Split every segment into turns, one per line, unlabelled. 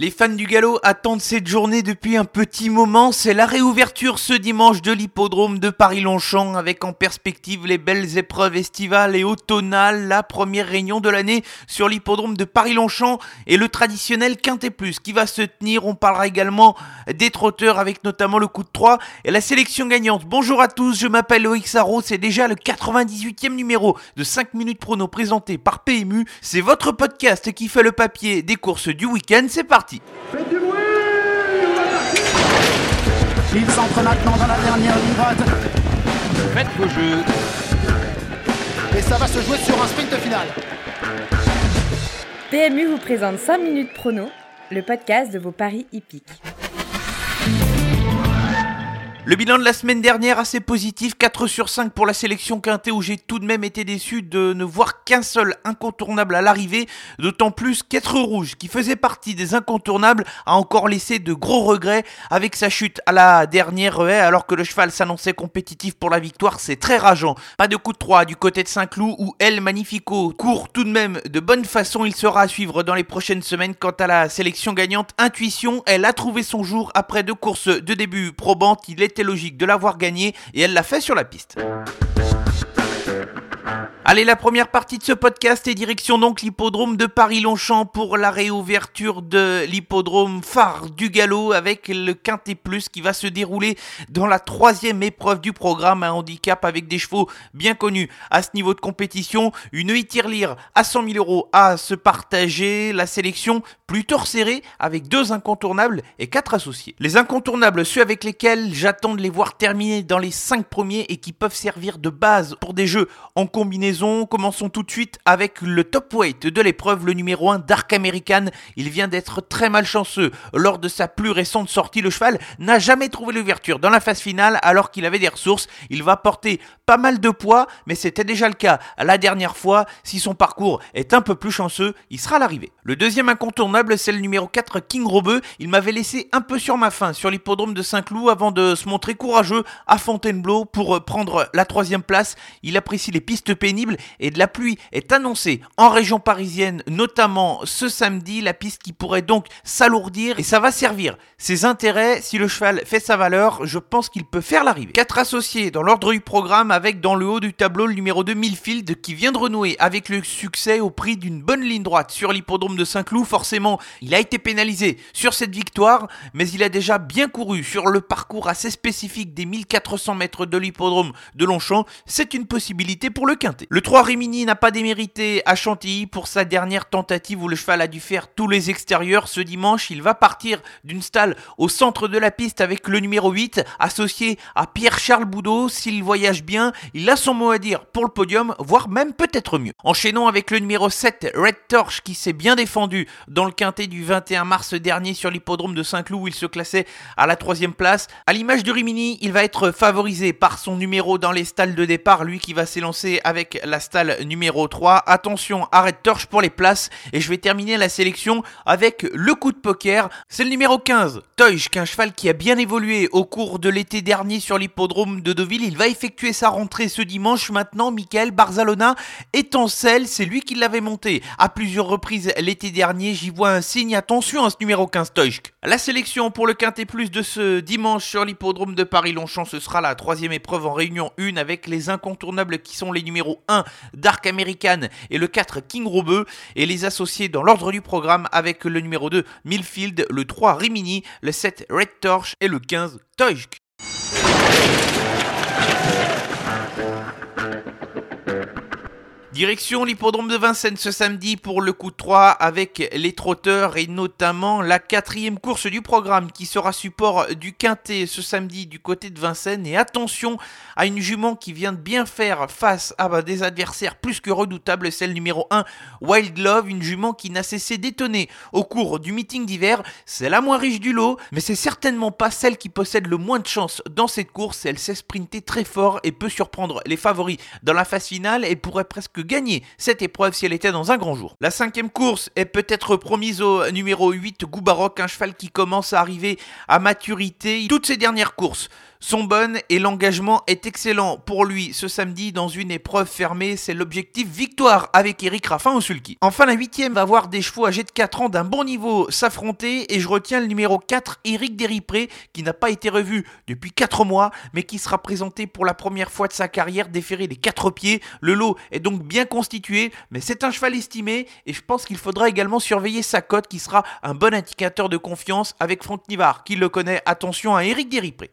Les fans du galop attendent cette journée depuis un petit moment. C'est la réouverture ce dimanche de l'hippodrome de Paris-Longchamp avec en perspective les belles épreuves estivales et automnales. La première réunion de l'année sur l'hippodrome de Paris-Longchamp et le traditionnel Quintet Plus qui va se tenir. On parlera également des trotteurs avec notamment le coup de 3 et la sélection gagnante. Bonjour à tous, je m'appelle Loïc Sarro. C'est déjà le 98e numéro de 5 minutes prono présenté par PMU. C'est votre podcast qui fait le papier des courses du week-end. C'est parti.
Faites du bruit Il s'entre maintenant dans la dernière ligne droite.
Faites vos jeux.
Et ça va se jouer sur un sprint final.
PMU vous présente 5 minutes prono, le podcast de vos paris hippiques.
Le bilan de la semaine dernière assez positif, 4 sur 5 pour la sélection quintée où j'ai tout de même été déçu de ne voir qu'un seul incontournable à l'arrivée, d'autant plus qu'être rouge, qui faisait partie des incontournables, a encore laissé de gros regrets avec sa chute à la dernière haie alors que le cheval s'annonçait compétitif pour la victoire, c'est très rageant. Pas de coup de 3 du côté de Saint-Cloud où El Magnifico court tout de même de bonne façon, il sera à suivre dans les prochaines semaines. Quant à la sélection gagnante Intuition, elle a trouvé son jour après deux courses de début probantes, il logique de l'avoir gagné et elle l'a fait sur la piste. Allez, la première partie de ce podcast est direction donc l'hippodrome de Paris-Longchamp pour la réouverture de l'hippodrome phare du galop avec le Quintet Plus qui va se dérouler dans la troisième épreuve du programme, un handicap avec des chevaux bien connus à ce niveau de compétition, une tirelire à 100 000 euros à se partager, la sélection plutôt resserrée avec deux incontournables et quatre associés. Les incontournables, ceux avec lesquels j'attends de les voir terminer dans les cinq premiers et qui peuvent servir de base pour des jeux en combinaison Commençons tout de suite avec le top weight de l'épreuve, le numéro 1 Dark American. Il vient d'être très malchanceux. Lors de sa plus récente sortie, le cheval n'a jamais trouvé l'ouverture dans la phase finale alors qu'il avait des ressources. Il va porter pas mal de poids, mais c'était déjà le cas la dernière fois. Si son parcours est un peu plus chanceux, il sera à l'arrivée. Le deuxième incontournable, c'est le numéro 4 King Robeux. Il m'avait laissé un peu sur ma faim sur l'hippodrome de Saint-Cloud avant de se montrer courageux à Fontainebleau pour prendre la troisième place. Il apprécie les pistes pénibles et de la pluie est annoncée en région parisienne, notamment ce samedi, la piste qui pourrait donc s'alourdir et ça va servir ses intérêts. Si le cheval fait sa valeur, je pense qu'il peut faire l'arrivée. Quatre associés dans l'ordre du programme avec dans le haut du tableau le numéro 2 Milfield qui vient de renouer avec le succès au prix d'une bonne ligne droite sur l'hippodrome de Saint-Cloud. Forcément, il a été pénalisé sur cette victoire, mais il a déjà bien couru sur le parcours assez spécifique des 1400 mètres de l'hippodrome de Longchamp. C'est une possibilité pour le quintet. 3 Rimini n'a pas démérité à Chantilly pour sa dernière tentative où le cheval a dû faire tous les extérieurs. Ce dimanche, il va partir d'une stalle au centre de la piste avec le numéro 8 associé à Pierre-Charles Boudot. S'il voyage bien, il a son mot à dire pour le podium, voire même peut-être mieux. Enchaînons avec le numéro 7, Red Torch, qui s'est bien défendu dans le quintet du 21 mars dernier sur l'hippodrome de Saint-Cloud où il se classait à la troisième place. À l'image de Rimini, il va être favorisé par son numéro dans les stalles de départ, lui qui va s'élancer avec la stalle numéro 3. Attention, arrête torche pour les places. Et je vais terminer la sélection avec le coup de poker. C'est le numéro 15, Toyj, qu'un cheval qui a bien évolué au cours de l'été dernier sur l'hippodrome de Deauville. Il va effectuer sa rentrée ce dimanche. Maintenant, Michael Barzalona étincelle. C'est lui qui l'avait monté à plusieurs reprises l'été dernier. J'y vois un signe. Attention à ce numéro 15, Toyj. La sélection pour le Quintet Plus de ce dimanche sur l'hippodrome de Paris-Longchamp, ce sera la troisième épreuve en réunion 1 avec les incontournables qui sont les numéros 1 Dark American et le 4 King Robeux et les associer dans l'ordre du programme avec le numéro 2 Milfield, le 3 Rimini, le 7 Red Torch et le 15 Toysk. Direction l'hippodrome de Vincennes ce samedi pour le coup de 3 avec les trotteurs et notamment la quatrième course du programme qui sera support du quintet ce samedi du côté de Vincennes. Et attention à une jument qui vient de bien faire face à des adversaires plus que redoutables, celle numéro 1 Wild Love, une jument qui n'a cessé d'étonner au cours du meeting d'hiver. C'est la moins riche du lot, mais c'est certainement pas celle qui possède le moins de chance dans cette course. Elle sait sprinter très fort et peut surprendre les favoris dans la phase finale et pourrait presque gagner cette épreuve si elle était dans un grand jour. La cinquième course est peut-être promise au numéro 8, Goubaroc, un cheval qui commence à arriver à maturité. Toutes ces dernières courses sont bonnes et l'engagement est excellent pour lui ce samedi dans une épreuve fermée. C'est l'objectif victoire avec Eric Raffin au sulky. Enfin, la huitième va voir des chevaux âgés de 4 ans d'un bon niveau s'affronter et je retiens le numéro 4, Eric Deripré, qui n'a pas été revu depuis 4 mois, mais qui sera présenté pour la première fois de sa carrière déféré des 4 pieds. Le lot est donc bien constitué, mais c'est un cheval estimé et je pense qu'il faudra également surveiller sa cote qui sera un bon indicateur de confiance avec Franck Nivard qui le connaît. Attention à Eric Deripré.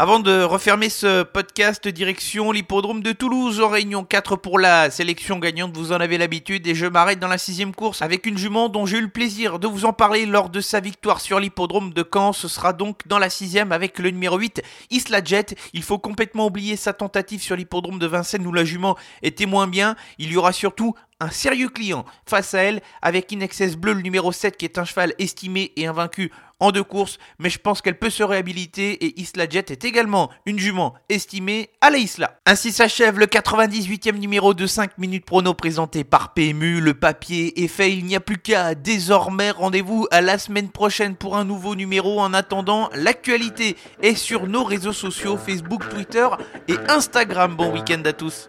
Avant de refermer ce podcast, direction l'hippodrome de Toulouse en réunion 4 pour la sélection gagnante, vous en avez l'habitude et je m'arrête dans la sixième course avec une jument dont j'ai eu le plaisir de vous en parler lors de sa victoire sur l'hippodrome de Caen. Ce sera donc dans la sixième avec le numéro 8, Isla Jet. Il faut complètement oublier sa tentative sur l'hippodrome de Vincennes où la jument était moins bien. Il y aura surtout un sérieux client face à elle avec Inexcess Bleu le numéro 7 qui est un cheval estimé et invaincu en deux courses, mais je pense qu'elle peut se réhabiliter et Isla Jet est également une jument estimée à la Isla. Ainsi s'achève le 98e numéro de 5 minutes prono présenté par PMU. Le papier est fait, il n'y a plus qu'à désormais rendez-vous à la semaine prochaine pour un nouveau numéro. En attendant, l'actualité est sur nos réseaux sociaux Facebook, Twitter et Instagram. Bon week-end à tous.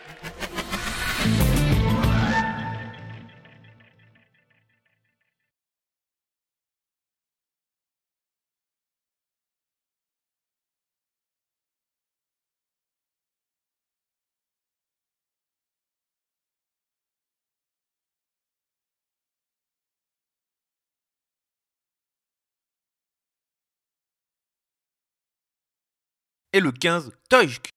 Et le 15, Tojk.